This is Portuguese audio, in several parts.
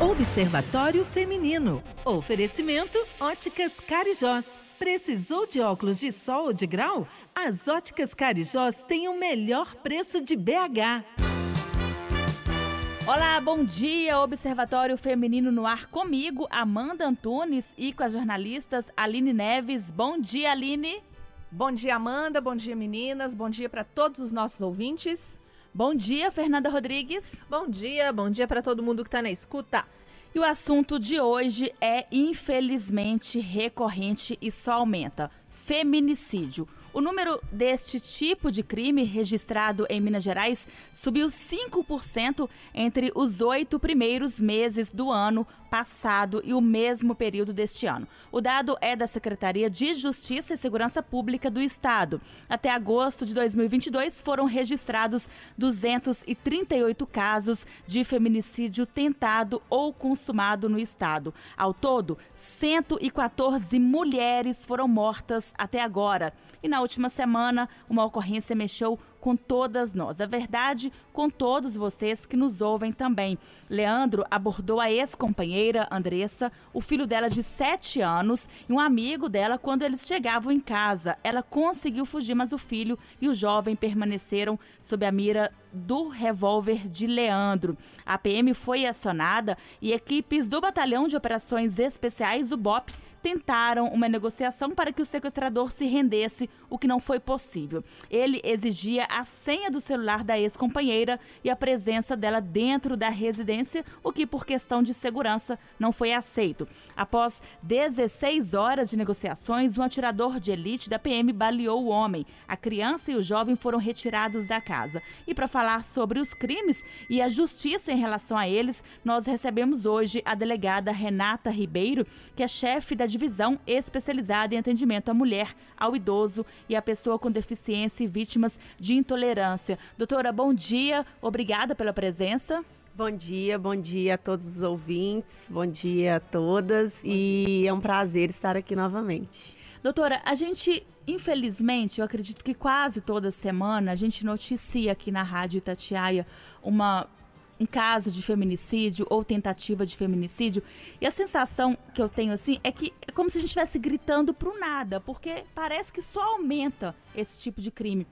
Observatório Feminino. Oferecimento Óticas Carijós. Precisou de óculos de sol ou de grau? As Óticas Carijós têm o melhor preço de BH. Olá, bom dia, Observatório Feminino no ar comigo, Amanda Antunes e com as jornalistas Aline Neves. Bom dia, Aline. Bom dia, Amanda. Bom dia, meninas. Bom dia para todos os nossos ouvintes. Bom dia, Fernanda Rodrigues. Bom dia, bom dia para todo mundo que está na escuta. E o assunto de hoje é infelizmente recorrente e só aumenta: feminicídio. O número deste tipo de crime registrado em Minas Gerais subiu 5% entre os oito primeiros meses do ano passado e o mesmo período deste ano. O dado é da Secretaria de Justiça e Segurança Pública do Estado. Até agosto de 2022 foram registrados 238 casos de feminicídio tentado ou consumado no estado. Ao todo, 114 mulheres foram mortas até agora. E na última semana, uma ocorrência mexeu com todas nós. A verdade, com todos vocês que nos ouvem também. Leandro abordou a ex-companheira Andressa, o filho dela de 7 anos e um amigo dela quando eles chegavam em casa. Ela conseguiu fugir, mas o filho e o jovem permaneceram sob a mira do revólver de Leandro. A PM foi acionada e equipes do Batalhão de Operações Especiais, o BOP, tentaram uma negociação para que o sequestrador se rendesse, o que não foi possível. Ele exigia a senha do celular da ex-companheira e a presença dela dentro da residência, o que, por questão de segurança, não foi aceito. Após 16 horas de negociações, um atirador de elite da PM baleou o homem. A criança e o jovem foram retirados da casa. E para falar sobre os crimes e a justiça em relação a eles, nós recebemos hoje a delegada Renata Ribeiro, que é chefe da divisão especializada em atendimento à mulher, ao idoso e à pessoa com deficiência e vítimas de intolerância. Doutora, bom dia, obrigada pela presença. Bom dia, bom dia a todos os ouvintes, bom dia a todas bom e dia. é um prazer estar aqui novamente. Doutora, a gente, infelizmente, eu acredito que quase toda semana a gente noticia aqui na Rádio Itatiaia uma um caso de feminicídio ou tentativa de feminicídio. E a sensação que eu tenho assim é que é como se a gente estivesse gritando pro nada, porque parece que só aumenta esse tipo de crime.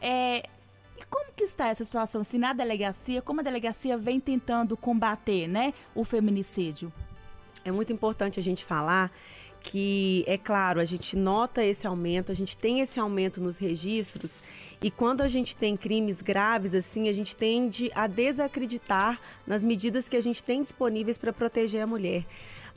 É, e como que está essa situação assim na delegacia? Como a delegacia vem tentando combater, né, o feminicídio? É muito importante a gente falar que, é claro, a gente nota esse aumento, a gente tem esse aumento nos registros e quando a gente tem crimes graves assim, a gente tende a desacreditar nas medidas que a gente tem disponíveis para proteger a mulher.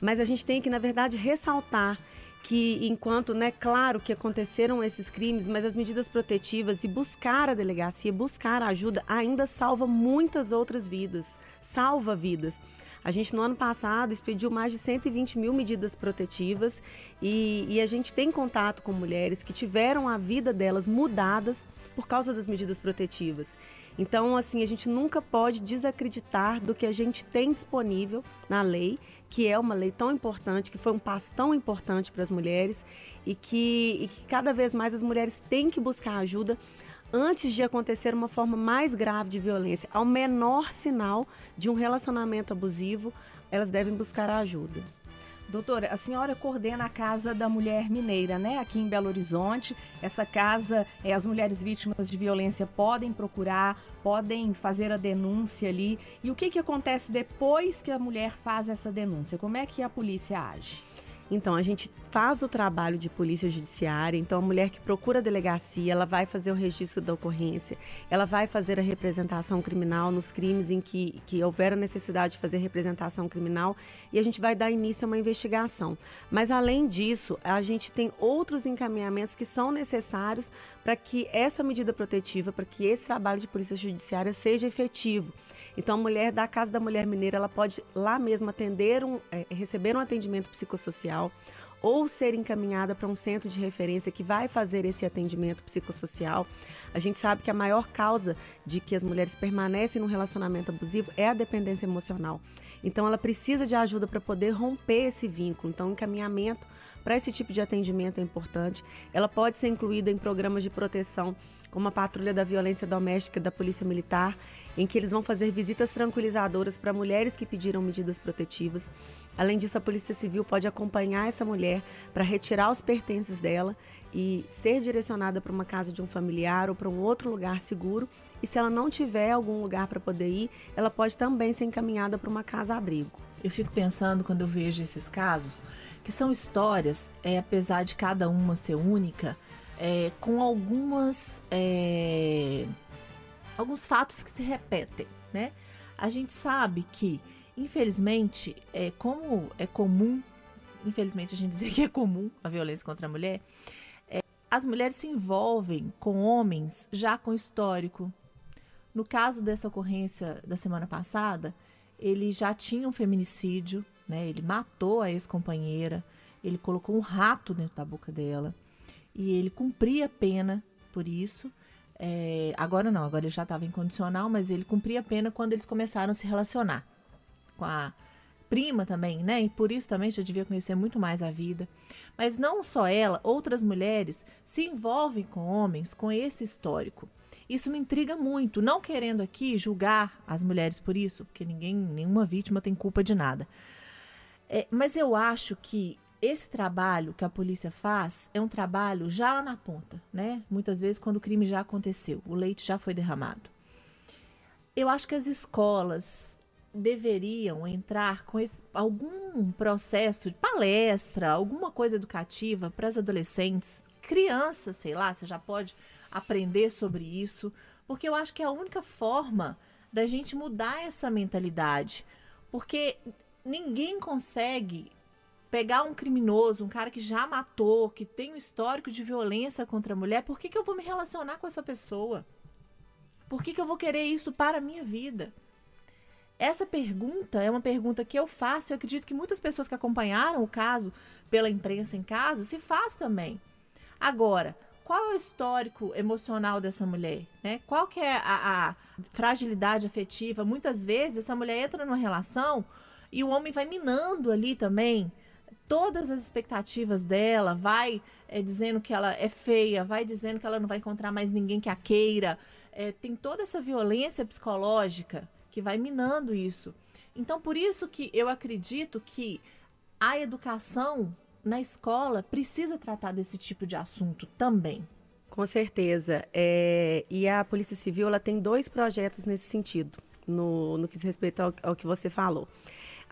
Mas a gente tem que, na verdade, ressaltar que enquanto, né, claro que aconteceram esses crimes, mas as medidas protetivas e buscar a delegacia, buscar a ajuda ainda salva muitas outras vidas, salva vidas. A gente, no ano passado, expediu mais de 120 mil medidas protetivas e, e a gente tem contato com mulheres que tiveram a vida delas mudadas por causa das medidas protetivas. Então, assim, a gente nunca pode desacreditar do que a gente tem disponível na lei, que é uma lei tão importante, que foi um passo tão importante para as mulheres e que, e que cada vez mais as mulheres têm que buscar ajuda antes de acontecer uma forma mais grave de violência, ao menor sinal de um relacionamento abusivo, elas devem buscar ajuda. Doutora, a senhora coordena a Casa da Mulher Mineira, né? Aqui em Belo Horizonte. Essa casa, é, as mulheres vítimas de violência podem procurar, podem fazer a denúncia ali. E o que, que acontece depois que a mulher faz essa denúncia? Como é que a polícia age? Então, a gente faz o trabalho de polícia judiciária. Então, a mulher que procura a delegacia, ela vai fazer o registro da ocorrência, ela vai fazer a representação criminal nos crimes em que, que houver a necessidade de fazer representação criminal e a gente vai dar início a uma investigação. Mas, além disso, a gente tem outros encaminhamentos que são necessários para que essa medida protetiva, para que esse trabalho de polícia judiciária seja efetivo. Então, a mulher da Casa da Mulher Mineira, ela pode lá mesmo atender, um, é, receber um atendimento psicossocial ou ser encaminhada para um centro de referência que vai fazer esse atendimento psicossocial. A gente sabe que a maior causa de que as mulheres permanecem num relacionamento abusivo é a dependência emocional. Então ela precisa de ajuda para poder romper esse vínculo. Então, encaminhamento para esse tipo de atendimento é importante. Ela pode ser incluída em programas de proteção, como a Patrulha da Violência Doméstica da Polícia Militar, em que eles vão fazer visitas tranquilizadoras para mulheres que pediram medidas protetivas. Além disso, a Polícia Civil pode acompanhar essa mulher para retirar os pertences dela e ser direcionada para uma casa de um familiar ou para um outro lugar seguro. E se ela não tiver algum lugar para poder ir, ela pode também ser encaminhada para uma casa-abrigo. Eu fico pensando quando eu vejo esses casos que são histórias, é, apesar de cada uma ser única, é, com algumas é, alguns fatos que se repetem, né? A gente sabe que, infelizmente, é como é comum, infelizmente a gente dizer que é comum a violência contra a mulher, é, as mulheres se envolvem com homens já com histórico. No caso dessa ocorrência da semana passada, ele já tinha um feminicídio, né? Ele matou a ex-companheira, ele colocou um rato dentro da boca dela e ele cumpria pena por isso. É, agora não, agora ele já estava incondicional, mas ele cumpria pena quando eles começaram a se relacionar com a prima também, né? E por isso também já devia conhecer muito mais a vida. Mas não só ela, outras mulheres se envolvem com homens com esse histórico. Isso me intriga muito, não querendo aqui julgar as mulheres por isso, porque ninguém, nenhuma vítima tem culpa de nada. É, mas eu acho que esse trabalho que a polícia faz é um trabalho já lá na ponta, né? Muitas vezes quando o crime já aconteceu, o leite já foi derramado. Eu acho que as escolas deveriam entrar com esse, algum processo de palestra, alguma coisa educativa para as adolescentes, crianças, sei lá, você já pode aprender sobre isso, porque eu acho que é a única forma da gente mudar essa mentalidade, porque ninguém consegue pegar um criminoso, um cara que já matou, que tem um histórico de violência contra a mulher, por que, que eu vou me relacionar com essa pessoa? Por que, que eu vou querer isso para a minha vida? Essa pergunta é uma pergunta que eu faço e acredito que muitas pessoas que acompanharam o caso pela imprensa em casa se faz também. Agora, qual é o histórico emocional dessa mulher? Né? Qual que é a, a fragilidade afetiva? Muitas vezes essa mulher entra numa relação e o homem vai minando ali também todas as expectativas dela, vai é, dizendo que ela é feia, vai dizendo que ela não vai encontrar mais ninguém que a queira. É, tem toda essa violência psicológica que vai minando isso. Então, por isso que eu acredito que a educação na escola precisa tratar desse tipo de assunto também. Com certeza. É, e a Polícia Civil ela tem dois projetos nesse sentido, no, no que diz respeito ao, ao que você falou.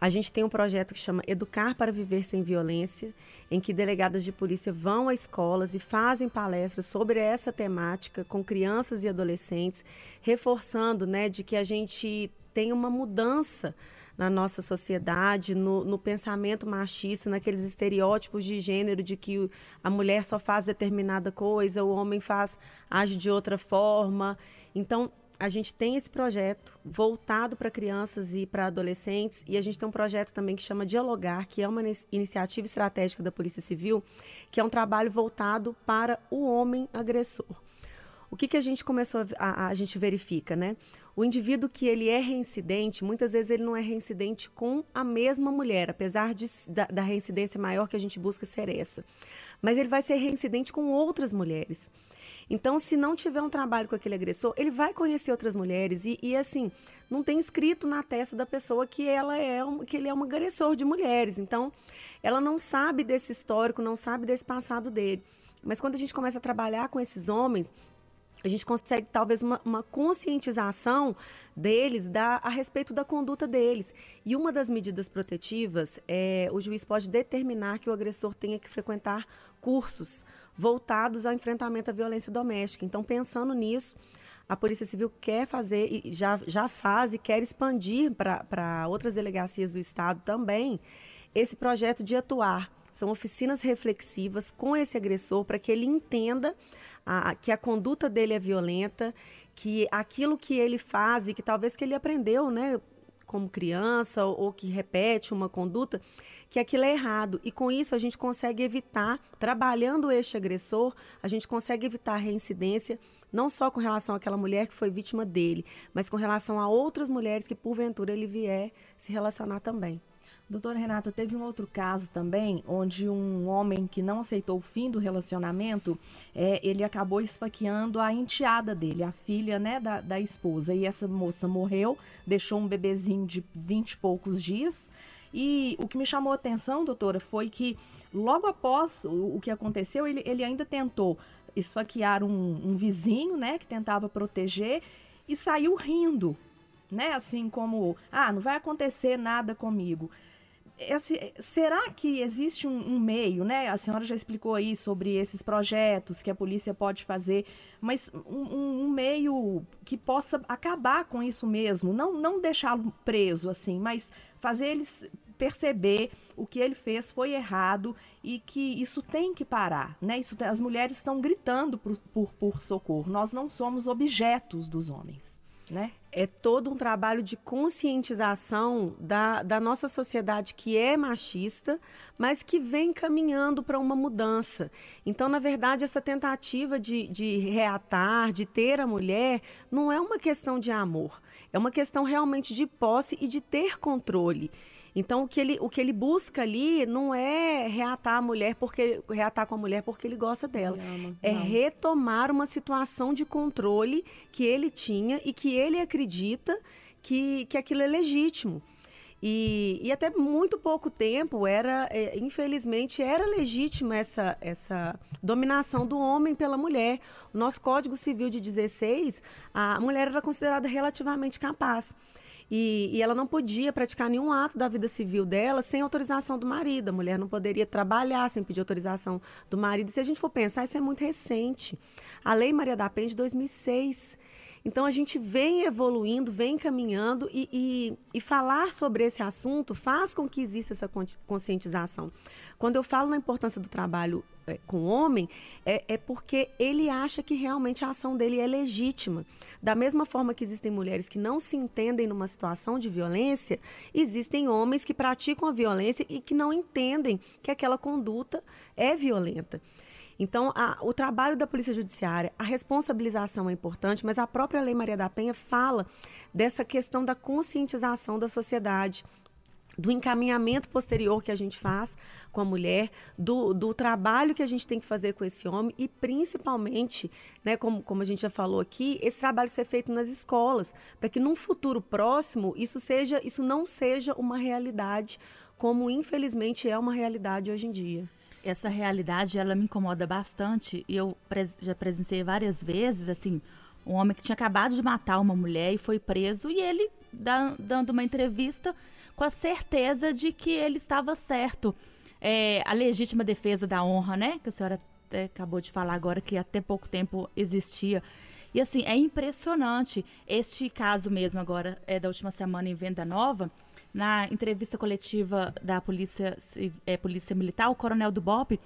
A gente tem um projeto que chama Educar para Viver Sem Violência, em que delegadas de polícia vão a escolas e fazem palestras sobre essa temática com crianças e adolescentes, reforçando né, de que a gente tem uma mudança na nossa sociedade, no, no, pensamento machista, naqueles estereótipos de gênero de que a mulher só faz determinada coisa, o homem faz age de outra forma. Então, a gente tem esse projeto voltado para crianças e para adolescentes e a gente tem um projeto também que chama Dialogar, que é uma iniciativa estratégica da Polícia Civil, que é um trabalho voltado para o homem agressor. O que, que a gente começou a, a, a gente verifica, né? O indivíduo que ele é reincidente, muitas vezes ele não é reincidente com a mesma mulher, apesar de, da, da reincidência maior que a gente busca ser essa. Mas ele vai ser reincidente com outras mulheres. Então, se não tiver um trabalho com aquele agressor, ele vai conhecer outras mulheres e, e assim, não tem escrito na testa da pessoa que ela é um, que ele é um agressor de mulheres. Então, ela não sabe desse histórico, não sabe desse passado dele. Mas quando a gente começa a trabalhar com esses homens, a gente consegue talvez uma, uma, conscientização deles da, a respeito da conduta deles. E uma das medidas protetivas é o juiz pode determinar que o agressor tenha que frequentar cursos voltados ao enfrentamento à violência doméstica. Então, pensando nisso, a Polícia Civil quer fazer, e já, já faz e quer expandir para outras delegacias do Estado também esse projeto de atuar. São oficinas reflexivas com esse agressor para que ele entenda a, que a conduta dele é violenta, que aquilo que ele faz e que talvez que ele aprendeu, né, como criança ou, ou que repete uma conduta, que aquilo é errado. E com isso a gente consegue evitar, trabalhando este agressor, a gente consegue evitar a reincidência, não só com relação àquela mulher que foi vítima dele, mas com relação a outras mulheres que porventura ele vier se relacionar também. Doutora Renata, teve um outro caso também, onde um homem que não aceitou o fim do relacionamento, é, ele acabou esfaqueando a enteada dele, a filha né, da, da esposa. E essa moça morreu, deixou um bebezinho de vinte e poucos dias. E o que me chamou a atenção, doutora, foi que logo após o, o que aconteceu, ele, ele ainda tentou esfaquear um, um vizinho, né, que tentava proteger, e saiu rindo, né, assim como, ah, não vai acontecer nada comigo esse, será que existe um, um, meio, né? A senhora já explicou aí sobre esses projetos que a polícia pode fazer, mas um, um meio que possa acabar com isso mesmo, não, não deixá-lo preso assim, mas fazer eles perceber o que ele fez foi errado e que isso tem que parar, né? Isso, as mulheres estão gritando por, por, por socorro. Nós não somos objetos dos homens né? É todo um trabalho de conscientização da, da nossa sociedade que é machista, mas que vem caminhando para uma mudança. Então, na verdade, essa tentativa de, de reatar, de ter a mulher, não é uma questão de amor, é uma questão realmente de posse e de ter controle. Então, o que, ele, o que ele busca ali não é reatar a mulher porque reatar com a mulher porque ele gosta dela. É não. retomar uma situação de controle que ele tinha e que ele acredita que, que aquilo é legítimo. E, e até muito pouco tempo era, é, infelizmente, era legítima essa, essa dominação do homem pela mulher. O nosso Código Civil de 16, a mulher era considerada relativamente capaz. E, e, ela não podia praticar nenhum ato da vida civil dela sem autorização do marido. A mulher não poderia trabalhar sem pedir autorização do marido. Se a gente for pensar, isso é muito recente. A Lei Maria da Penha de 2006. Então a gente vem evoluindo, vem caminhando e, e, e, falar sobre esse assunto faz com que exista essa conscientização. Quando eu falo na importância do trabalho é, com o homem, é, é porque ele acha que realmente a ação dele é legítima. Da mesma forma que existem mulheres que não se entendem numa situação de violência, existem homens que praticam a violência e que não entendem que aquela conduta é violenta. Então, a, o trabalho da Polícia Judiciária, a responsabilização é importante, mas a própria Lei Maria da Penha fala dessa questão da conscientização da sociedade, do encaminhamento posterior que a gente faz com a mulher, do, do trabalho que a gente tem que fazer com esse homem e principalmente, né, como, como a gente já falou aqui, esse trabalho ser feito nas escolas, para que num futuro próximo isso seja, isso não seja uma realidade como infelizmente é uma realidade hoje em dia essa realidade ela me incomoda bastante. E eu pres já presenciei várias vezes assim um homem que tinha acabado de matar uma mulher e foi preso e ele dando uma entrevista com a certeza de que ele estava certo. É, a legítima defesa da honra né que a senhora acabou de falar agora que até pouco tempo existia. E assim é impressionante. Este caso mesmo agora é da última semana em Venda Nova na entrevista coletiva da Polícia, é, Polícia Militar, o coronel do BOP,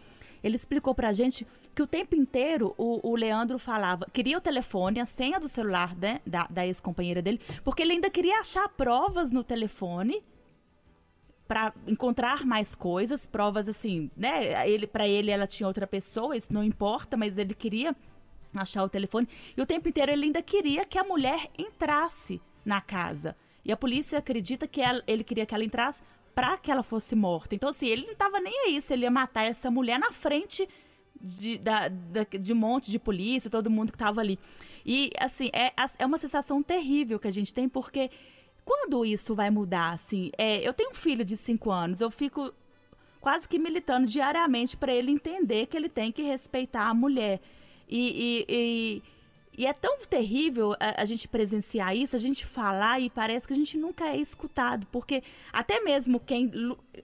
ele explicou pra gente que o tempo inteiro o, o Leandro falava, queria o telefone, a senha do celular né, da, da ex-companheira dele, porque ele ainda queria achar provas no telefone para encontrar mais coisas, provas assim, né? Ele, para ele ela tinha outra pessoa, isso não importa, mas ele queria achar o telefone. E o tempo inteiro ele ainda queria que a mulher entrasse na casa. E a polícia acredita que ela, ele queria que ela entrasse para que ela fosse morta. Então, assim, ele não estava nem aí se ele ia matar essa mulher na frente de, da, da, de um monte de polícia, todo mundo que estava ali. E, assim, é, é uma sensação terrível que a gente tem, porque quando isso vai mudar, assim? É, eu tenho um filho de 5 anos, eu fico quase que militando diariamente para ele entender que ele tem que respeitar a mulher. E, e, e e é tão terrível a, a, gente presenciar isso, a gente falar e parece que a gente nunca é escutado, porque até mesmo quem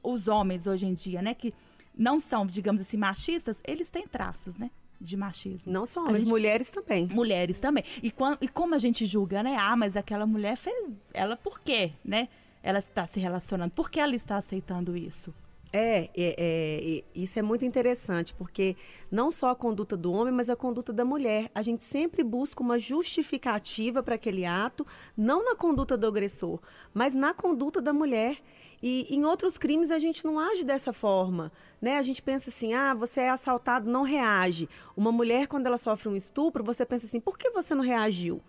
os homens hoje em dia, né, que não são, digamos assim, machistas, eles têm traços, né? De machismo. Não só homens, gente, mulheres também. Mulheres também. E, quando, e como a gente julga, né? Ah, mas aquela mulher fez. Ela por quê, né? Ela está se relacionando. Por que ela está aceitando isso? É, é, é, isso é muito interessante, porque não só a conduta do homem, mas a conduta da mulher. A gente sempre busca uma justificativa para aquele ato, não na conduta do agressor, mas na conduta da mulher. E em outros crimes a gente não age dessa forma, né? A gente pensa assim, ah, você é assaltado, não reage. Uma mulher, quando ela sofre um estupro, você pensa assim, por que você não reagiu?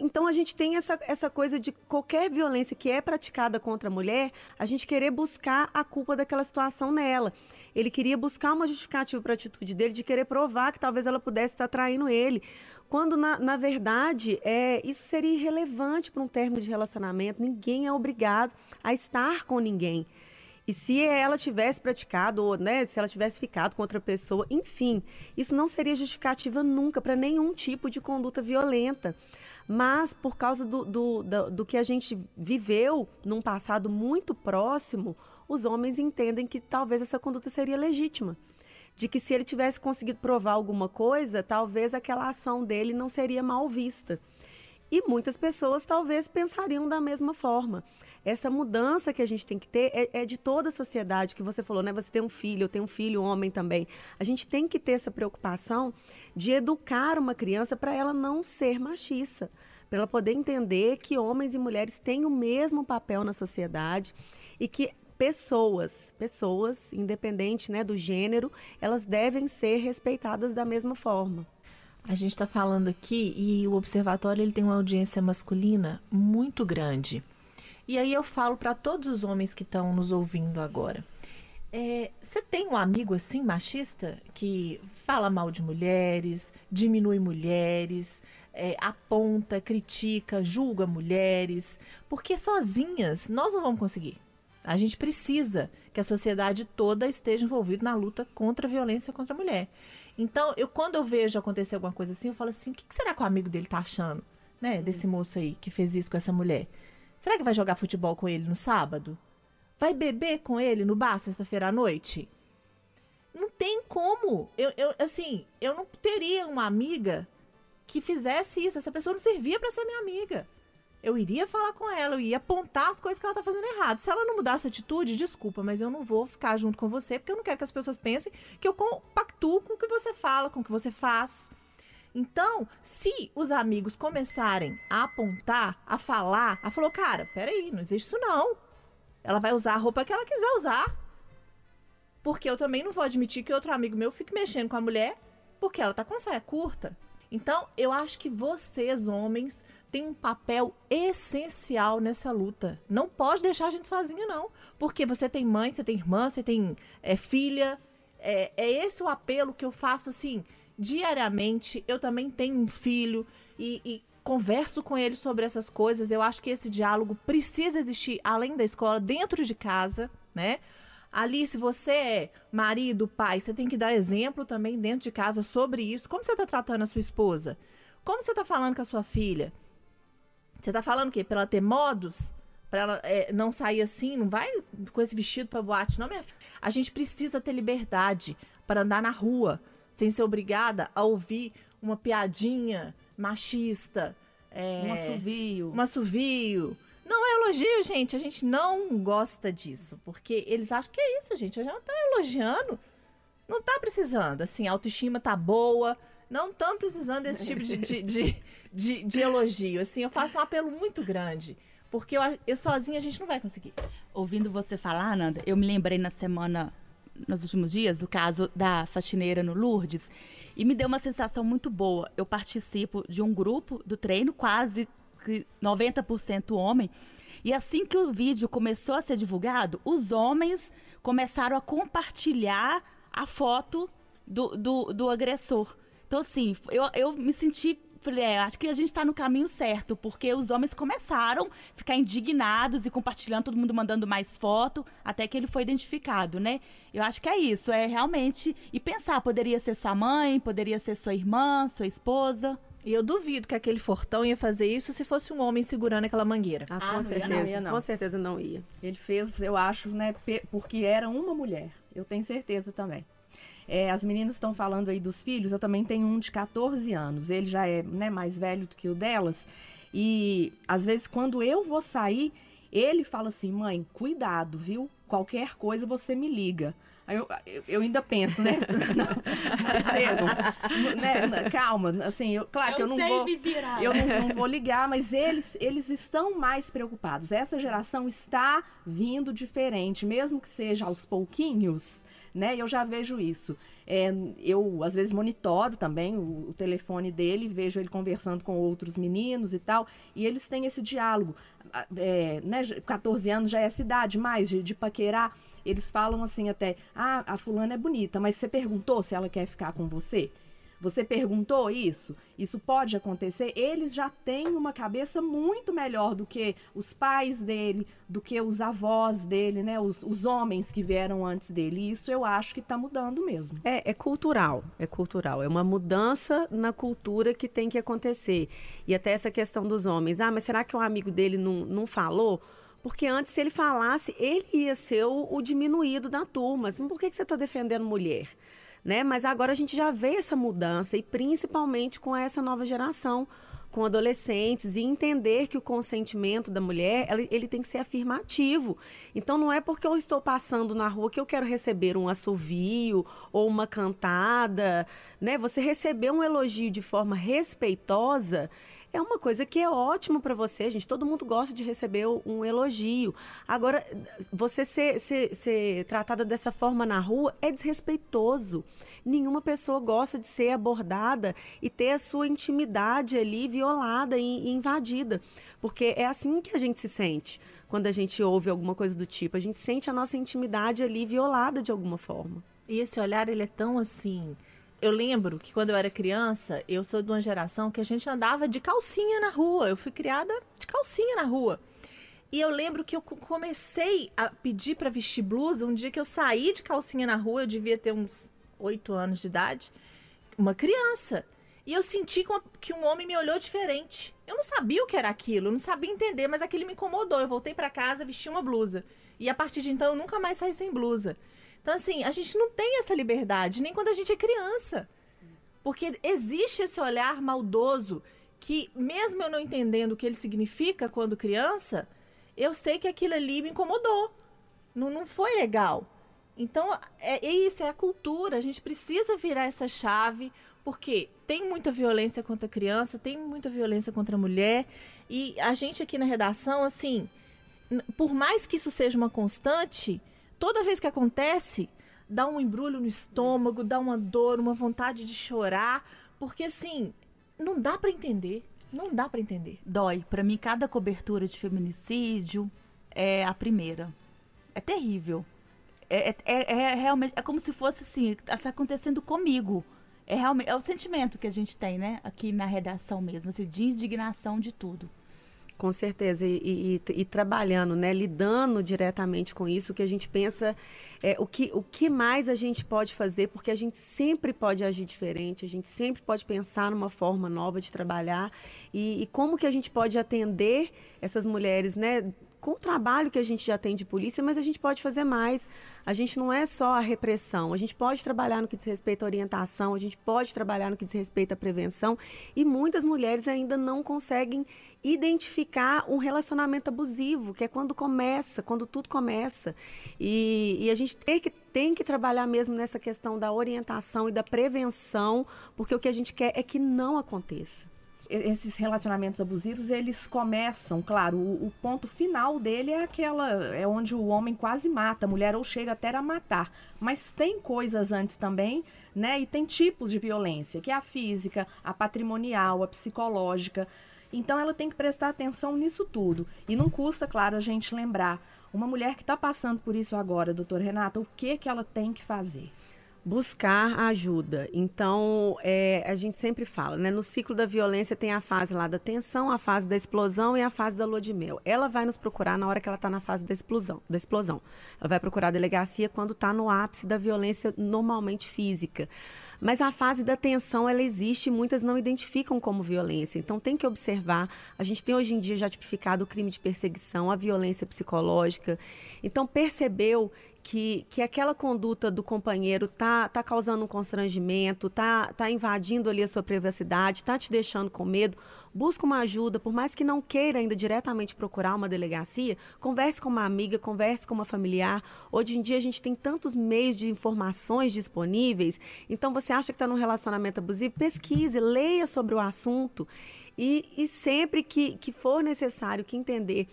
Então a gente tem essa, essa coisa de qualquer violência que é praticada contra a mulher, a gente querer buscar a culpa daquela situação nela. Ele queria buscar uma justificativa para a atitude dele, de querer provar que talvez ela pudesse estar traindo ele. Quando, na, na verdade, é, isso seria irrelevante para um término de relacionamento. Ninguém é obrigado a estar com ninguém. E se ela tivesse praticado, ou né, se ela tivesse ficado com outra pessoa, enfim, isso não seria justificativa nunca para nenhum tipo de conduta violenta. Mas por causa do, do, do, do que a gente viveu num passado muito próximo, os homens entendem que talvez essa conduta seria legítima. De que se ele tivesse conseguido provar alguma coisa, talvez aquela ação dele não seria mal vista. E muitas pessoas talvez pensariam da mesma forma essa mudança que a gente tem que ter é, é, de toda a sociedade, que você falou, né? Você tem um filho, eu tenho um filho, homem também. A gente tem que ter essa preocupação de educar uma criança para ela não ser machista, para ela poder entender que homens e mulheres têm o mesmo papel na sociedade e que pessoas, pessoas, independente né, do gênero, elas devem ser respeitadas da mesma forma. A gente está falando aqui e o observatório ele tem uma audiência masculina muito grande. E aí eu falo para todos os homens que estão nos ouvindo agora. É, você é, tem um amigo assim, machista, que fala mal de mulheres, diminui mulheres, é, aponta, critica, julga mulheres, porque sozinhas nós não vamos conseguir. A gente precisa que a sociedade toda esteja envolvida na luta contra a violência contra a mulher. Então, eu quando eu vejo acontecer alguma coisa assim, eu falo assim: o que, que será que o amigo dele tá achando, né, desse moço aí que fez isso com essa mulher? Será que vai jogar futebol com ele no sábado? Vai beber com ele no bar sexta-feira à noite? Não tem como. Eu, eu, assim, eu não teria uma amiga que fizesse isso. Essa pessoa não servia para ser minha amiga. Eu iria falar com ela, eu ia apontar as coisas que ela tá fazendo errado. Se ela não mudasse a atitude, desculpa, mas eu não vou ficar junto com você, porque eu não quero que as pessoas pensem que eu compactuo com o que você fala, com o que você faz. Então, se os amigos começarem a apontar, a falar, a falou, cara, peraí, não existe isso não. Ela vai usar a roupa que ela quiser usar. Porque eu também não vou admitir que outro amigo meu fique mexendo com a mulher porque ela tá com a saia curta. Então, eu acho que vocês, homens, têm um papel essencial nessa luta. Não pode deixar a gente sozinha, não. Porque você tem mãe, você tem irmã, você tem é, filha. É, é esse o apelo que eu faço, assim, diariamente. Eu também tenho um filho e, e converso com ele sobre essas coisas. Eu acho que esse diálogo precisa existir além da escola, dentro de casa, né? Ali, se você é marido, pai, você tem que dar exemplo também dentro de casa sobre isso. Como você está tratando a sua esposa? Como você está falando com a sua filha? Você está falando o quê? Ela ter modos? Para ela é, não sair assim? Não vai com esse vestido para boate, não, minha filha. A gente precisa ter liberdade para andar na rua, sem ser obrigada a ouvir uma piadinha machista. É, um assovio. Um assovio. Não é elogio, gente. A gente não gosta disso. Porque eles acham que é isso, gente. A gente não tá elogiando. Não tá precisando. Assim, a autoestima tá boa. Não estão precisando desse tipo de, de, de, de, de elogio. Assim, eu faço um apelo muito grande. Porque eu, eu sozinha a gente não vai conseguir. Ouvindo você falar, Nanda, eu me lembrei na semana nos últimos dias, o caso da faxineira no Lourdes, e me deu uma sensação muito boa. Eu participo de um grupo do treino, quase 90% homem, e assim que o vídeo começou a ser divulgado, os homens começaram a compartilhar a foto do, do, do agressor. Então, assim, eu, eu me senti Falei, é, acho que a gente está no caminho certo, porque os homens começaram a ficar indignados e compartilhando, todo mundo mandando mais foto, até que ele foi identificado, né? Eu acho que é isso, é realmente. E pensar, poderia ser sua mãe, poderia ser sua irmã, sua esposa. E eu duvido que aquele fortão ia fazer isso se fosse um homem segurando aquela mangueira. Ah, com ah, certeza. Não ia, não. Com certeza não ia. Ele fez, eu acho, né, porque era uma mulher. Eu tenho certeza também. É, as meninas estão falando aí dos filhos, eu também tenho um de 14 anos. Ele já é né, mais velho do que o delas. E às vezes, quando eu vou sair, ele fala assim: mãe, cuidado, viu? Qualquer coisa você me liga. Eu, eu, eu, ainda penso, né? né? Calma, assim, eu, claro eu que eu não vou. Eu não, não, vou ligar, mas eles, eles estão mais preocupados. Essa geração está vindo diferente, mesmo que seja aos pouquinhos, né? Eu já vejo isso. É, eu, às vezes, monitoro também o, o, telefone dele, vejo ele conversando com outros meninos e tal, e eles têm esse diálogo. É, né, 14 anos já é essa idade mais de, de paquerar. Eles falam assim até, ah, a fulana é bonita, mas você perguntou se ela quer ficar com você? Você perguntou isso? Isso pode acontecer? Eles já têm uma cabeça muito melhor do que os pais dele, do que os avós dele, né? Os, os homens que vieram antes dele. E isso eu acho que está mudando mesmo. É, é cultural, é cultural. É uma mudança na cultura que tem que acontecer. E até essa questão dos homens. Ah, mas será que o amigo dele não, não falou? Porque antes, se ele falasse, ele ia ser o, o diminuído da turma. Assim, por que, que você está defendendo mulher? Né? Mas agora a gente já vê essa mudança e principalmente com essa nova geração, com adolescentes e entender que o consentimento da mulher ele, tem que ser afirmativo. Então não é porque eu estou passando na rua que eu quero receber um assovio ou uma cantada, né? Você receber um elogio de forma respeitosa é uma coisa que é ótimo para você, gente. Todo mundo gosta de receber um elogio. Agora, você ser, ser, ser tratada dessa forma na rua é desrespeitoso. Nenhuma pessoa gosta de ser abordada e ter a sua intimidade ali violada e, e invadida. Porque é assim que a gente se sente quando a gente ouve alguma coisa do tipo. A gente sente a nossa intimidade ali violada de alguma forma. E esse olhar, ele é tão assim eu lembro que quando eu era criança, eu sou de uma geração que a gente andava de calcinha na rua. Eu fui criada de calcinha na rua. E eu lembro que eu comecei a pedir para vestir blusa um dia que eu saí de calcinha na rua, eu devia ter uns oito anos de idade, uma criança. E eu senti que um homem me olhou diferente. Eu não sabia o que era aquilo, eu não sabia entender, mas aquilo me incomodou. Eu voltei para casa, vesti uma blusa. E a partir de então eu nunca mais saí sem blusa. Então, assim, a gente não tem essa liberdade, nem quando a gente é criança. Porque existe esse olhar maldoso que, mesmo eu não entendendo o que ele significa quando criança, eu sei que aquilo ali me incomodou. Não, não foi legal. Então, é, é isso, é a cultura. A gente precisa virar essa chave, porque tem muita violência contra a criança, tem muita violência contra a mulher. E a gente aqui na redação, assim, por mais que isso seja uma constante, toda vez que acontece, dá um embrulho no estômago, dá uma dor, uma vontade de chorar, porque assim, não dá para entender. Não dá para entender. Dói. Para mim, cada cobertura de feminicídio é a primeira. É terrível. É, é, é, é realmente. É como se fosse assim, tá acontecendo comigo. É realmente. É o sentimento que a gente tem, né? Aqui na redação mesmo, assim, de indignação de tudo. Com certeza, e, e, e, trabalhando, né, lidando diretamente com isso, que a gente pensa é, o, que, o que mais a gente pode fazer, porque a gente sempre pode agir diferente, a gente sempre pode pensar numa forma nova de trabalhar e, e como que a gente pode atender essas mulheres, né, com o trabalho que a gente já tem de polícia, mas a gente pode fazer mais. A gente não é só a repressão, a gente pode trabalhar no que diz respeito à orientação, a gente pode trabalhar no que diz respeito à prevenção, e muitas mulheres ainda não conseguem identificar um relacionamento abusivo, que é quando começa, quando tudo começa. E, e a gente tem que, tem que trabalhar mesmo nessa questão da orientação e da prevenção, porque o que a gente quer é que não aconteça esses relacionamentos abusivos, eles começam, claro, o, o, ponto final dele é aquela, é onde o homem quase mata a mulher ou chega até a matar. Mas tem coisas antes também, né? E tem tipos de violência, que é a física, a patrimonial, a psicológica. Então ela tem que prestar atenção nisso tudo. E não custa, claro, a gente lembrar. Uma mulher que está passando por isso agora, doutor Renata, o que, que ela tem que fazer? Buscar ajuda. Então, é, a gente sempre fala, né? No ciclo da violência tem a fase lá da tensão, a fase da explosão e a fase da lua de mel. Ela vai nos procurar na hora que ela está na fase da explosão, da explosão. Ela vai procurar a delegacia quando está no ápice da violência normalmente física. Mas a fase da tensão, ela existe muitas não identificam como violência. Então tem que observar. A gente tem hoje em dia já tipificado o crime de perseguição, a violência psicológica. Então percebeu que, que aquela conduta do companheiro tá, tá causando um constrangimento, tá, tá invadindo ali a sua privacidade, tá te deixando com medo, busca uma ajuda, por mais que não queira ainda diretamente procurar uma delegacia, converse com uma amiga, converse com uma familiar. Hoje em dia a gente tem tantos meios de informações disponíveis, então você acha que está num relacionamento abusivo, pesquise, leia sobre o assunto e, e sempre que, que for necessário que entender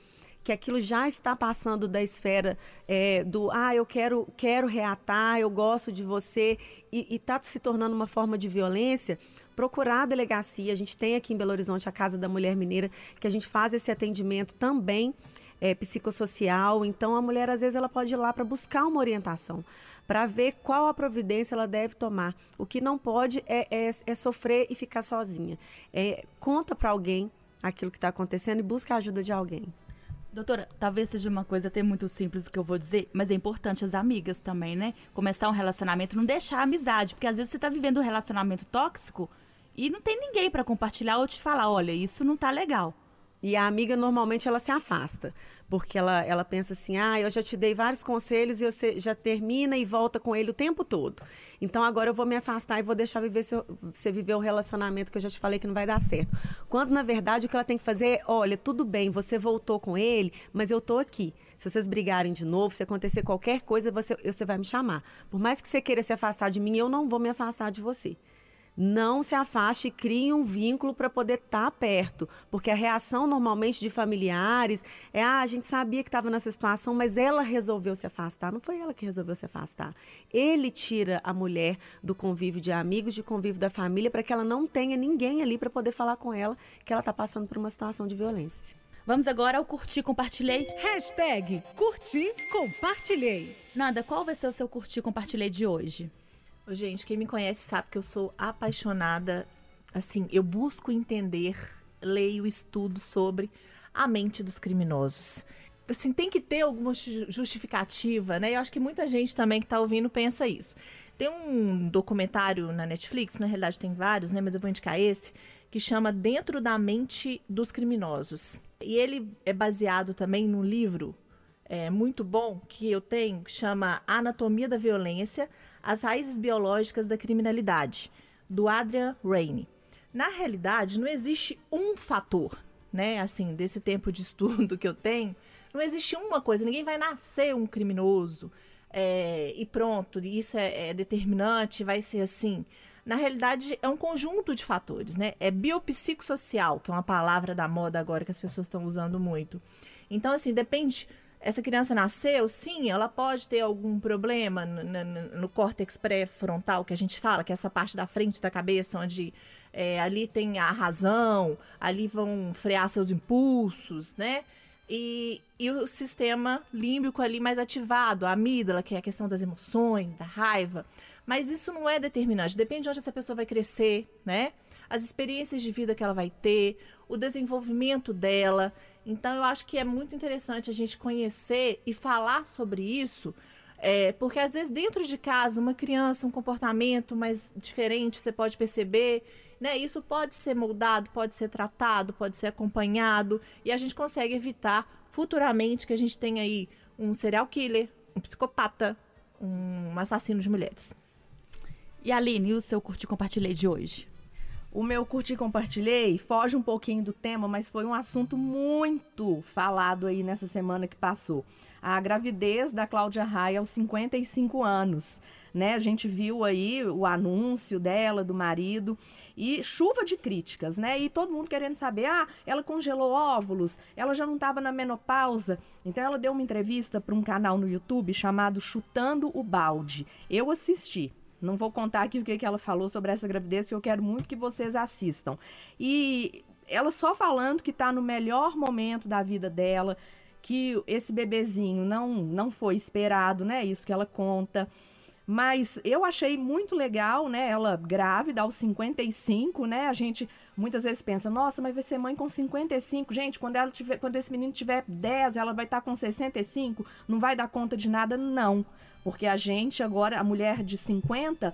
que aquilo já está passando da esfera é, do ah, eu quero, quero reatar, eu gosto de você, e está se tornando uma forma de violência, procurar a delegacia. A gente tem aqui em Belo Horizonte a Casa da Mulher Mineira, que a gente faz esse atendimento também é, psicossocial. Então, a mulher, às vezes, ela pode ir lá para buscar uma orientação para ver qual a providência ela deve tomar. O que não pode é, é, é sofrer e ficar sozinha. É, conta para alguém aquilo que está acontecendo e busca a ajuda de alguém. Doutora, talvez seja uma coisa até muito simples que eu vou dizer, mas é importante as amigas também, né? Começar um relacionamento, não deixar a amizade, porque às vezes você está vivendo um relacionamento tóxico e não tem ninguém para compartilhar ou te falar, olha, isso não tá legal. E a amiga normalmente ela se afasta, porque ela, ela pensa assim: ah, eu já te dei vários conselhos e você já termina e volta com ele o tempo todo. Então agora eu vou me afastar e vou deixar viver seu, você viver o relacionamento que eu já te falei que não vai dar certo. Quando na verdade o que ela tem que fazer é: olha, tudo bem, você voltou com ele, mas eu tô aqui. Se vocês brigarem de novo, se acontecer qualquer coisa, você, você vai me chamar. Por mais que você queira se afastar de mim, eu não vou me afastar de você não se afaste e crie um vínculo para poder estar tá perto. Porque a reação normalmente de familiares é: ah, a gente sabia que estava nessa situação, mas ela resolveu se afastar. Não foi ela que resolveu se afastar. Ele tira a mulher do convívio de amigos, de convívio da família, para que ela não tenha ninguém ali para poder falar com ela que ela está passando por uma situação de violência. Vamos agora ao curtir, compartilhei. Hashtag curti, compartilhei. Nada, qual vai ser o seu curtir, compartilhei de hoje? Gente, quem me conhece sabe que eu sou apaixonada. Assim, eu busco entender, leio, estudo sobre a mente dos criminosos. Assim, tem que ter alguma justificativa, né? Eu acho que muita gente também que está ouvindo pensa isso. Tem um documentário na Netflix, na realidade tem vários, né? Mas eu vou indicar esse, que chama Dentro da Mente dos Criminosos. E ele é baseado também num livro é, muito bom que eu tenho, que chama Anatomia da Violência, as Raízes Biológicas da Criminalidade, do Adrian Rainey. Na realidade, não existe um fator, né? Assim, desse tempo de estudo que eu tenho, não existe uma coisa. Ninguém vai nascer um criminoso é, e pronto, isso é, é determinante, vai ser assim. Na realidade, é um conjunto de fatores, né? É biopsicossocial, que é uma palavra da moda agora que as pessoas estão usando muito. Então, assim, depende essa criança nasceu, sim, ela pode ter algum problema no, no, no córtex pré-frontal, que a gente fala, que é essa parte da frente da cabeça, onde é, ali tem a razão, ali vão frear seus impulsos, né? E, e o sistema límbico ali mais ativado, a amígdala, que é a questão das emoções, da raiva. Mas isso não é determinante, depende de onde essa pessoa vai crescer, né? As experiências de vida que ela vai ter, o desenvolvimento dela. Então, eu acho que é muito interessante a gente conhecer e falar sobre isso, é, porque às vezes dentro de casa, uma criança, um comportamento mais diferente, você pode perceber, né? Isso pode ser moldado, pode ser tratado, pode ser acompanhado, e a gente consegue evitar futuramente que a gente tenha aí um serial killer, um psicopata, um assassino de mulheres. E Aline, o seu curti compartilhei de hoje? O meu curti compartilhei foge um pouquinho do tema, mas foi um assunto muito falado aí nessa semana que passou. A gravidez da Cláudia Raia aos 55 anos. Né? A gente viu aí o anúncio dela, do marido, e chuva de críticas, né? E todo mundo querendo saber: ah, ela congelou óvulos, ela já não estava na menopausa. Então ela deu uma entrevista para um canal no YouTube chamado Chutando o Balde. Eu assisti. Não vou contar aqui o que, que ela falou sobre essa gravidez, porque eu quero muito que vocês assistam. E ela só falando que está no melhor momento da vida dela, que esse bebezinho não, não foi esperado, né? Isso que ela conta. Mas eu achei muito legal, né? Ela grávida aos 55, né? A gente muitas vezes pensa, nossa, mas vai ser mãe com 55. Gente, quando ela tiver, quando esse menino tiver 10, ela vai estar tá com 65, não vai dar conta de nada, não. Porque a gente agora, a mulher de 50,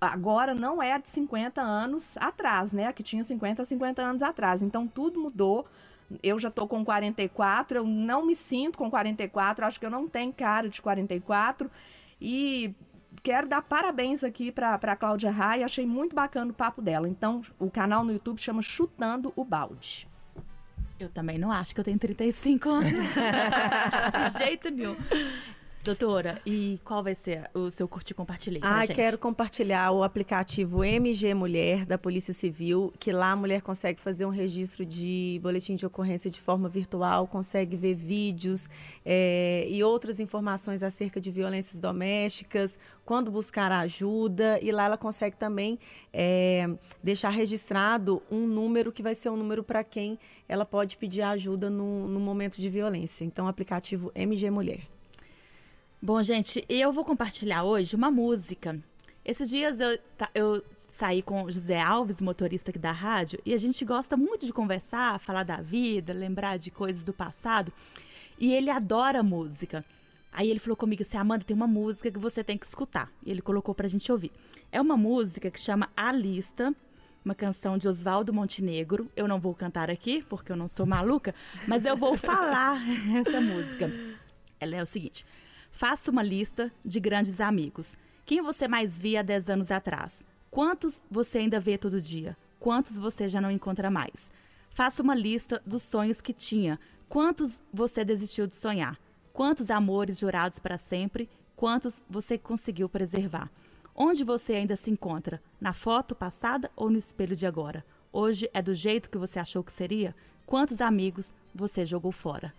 agora não é a de 50 anos atrás, né? A que tinha 50, 50 anos atrás. Então tudo mudou. Eu já tô com 44, eu não me sinto com 44, acho que eu não tenho cara de 44. E quero dar parabéns aqui para a Cláudia Raia, achei muito bacana o papo dela. Então, o canal no YouTube chama Chutando o Balde. Eu também não acho que eu tenho 35 anos. De jeito nenhum. Doutora, e qual vai ser o seu curtir compartilhar? Ah, quero compartilhar o aplicativo MG Mulher da Polícia Civil, que lá a mulher consegue fazer um registro de boletim de ocorrência de forma virtual, consegue ver vídeos é, e outras informações acerca de violências domésticas, quando buscar ajuda, e lá ela consegue também é, deixar registrado um número que vai ser um número para quem ela pode pedir ajuda no, no momento de violência. Então, aplicativo MG Mulher. Bom, gente, eu vou compartilhar hoje uma música. Esses dias eu, eu saí com o José Alves, motorista aqui da rádio, e a gente gosta muito de conversar, falar da vida, lembrar de coisas do passado. E ele adora música. Aí ele falou comigo assim: Amanda, tem uma música que você tem que escutar. E ele colocou pra gente ouvir. É uma música que chama A Lista, uma canção de Oswaldo Montenegro. Eu não vou cantar aqui, porque eu não sou maluca, mas eu vou falar essa música. Ela é o seguinte. Faça uma lista de grandes amigos. Quem você mais via há 10 anos atrás? Quantos você ainda vê todo dia? Quantos você já não encontra mais? Faça uma lista dos sonhos que tinha. Quantos você desistiu de sonhar? Quantos amores jurados para sempre? Quantos você conseguiu preservar? Onde você ainda se encontra? Na foto passada ou no espelho de agora? Hoje é do jeito que você achou que seria? Quantos amigos você jogou fora?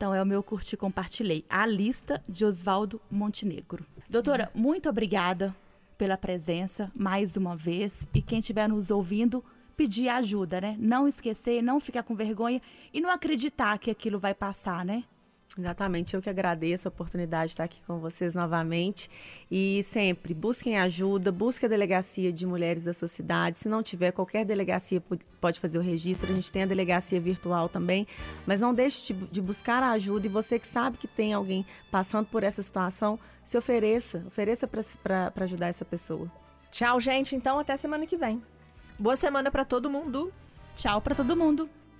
Então é o meu curti compartilhei. A lista de Oswaldo Montenegro. Doutora, muito obrigada pela presença mais uma vez. E quem estiver nos ouvindo, pedir ajuda, né? Não esquecer, não ficar com vergonha e não acreditar que aquilo vai passar, né? Exatamente, eu que agradeço a oportunidade de estar aqui com vocês novamente. E sempre busquem ajuda, busque a delegacia de mulheres da sua cidade. Se não tiver, qualquer delegacia pode fazer o registro. A gente tem a delegacia virtual também. Mas não deixe de buscar a ajuda. E você que sabe que tem alguém passando por essa situação, se ofereça, ofereça para ajudar essa pessoa. Tchau, gente. Então, até semana que vem. Boa semana para todo mundo. Tchau para todo mundo.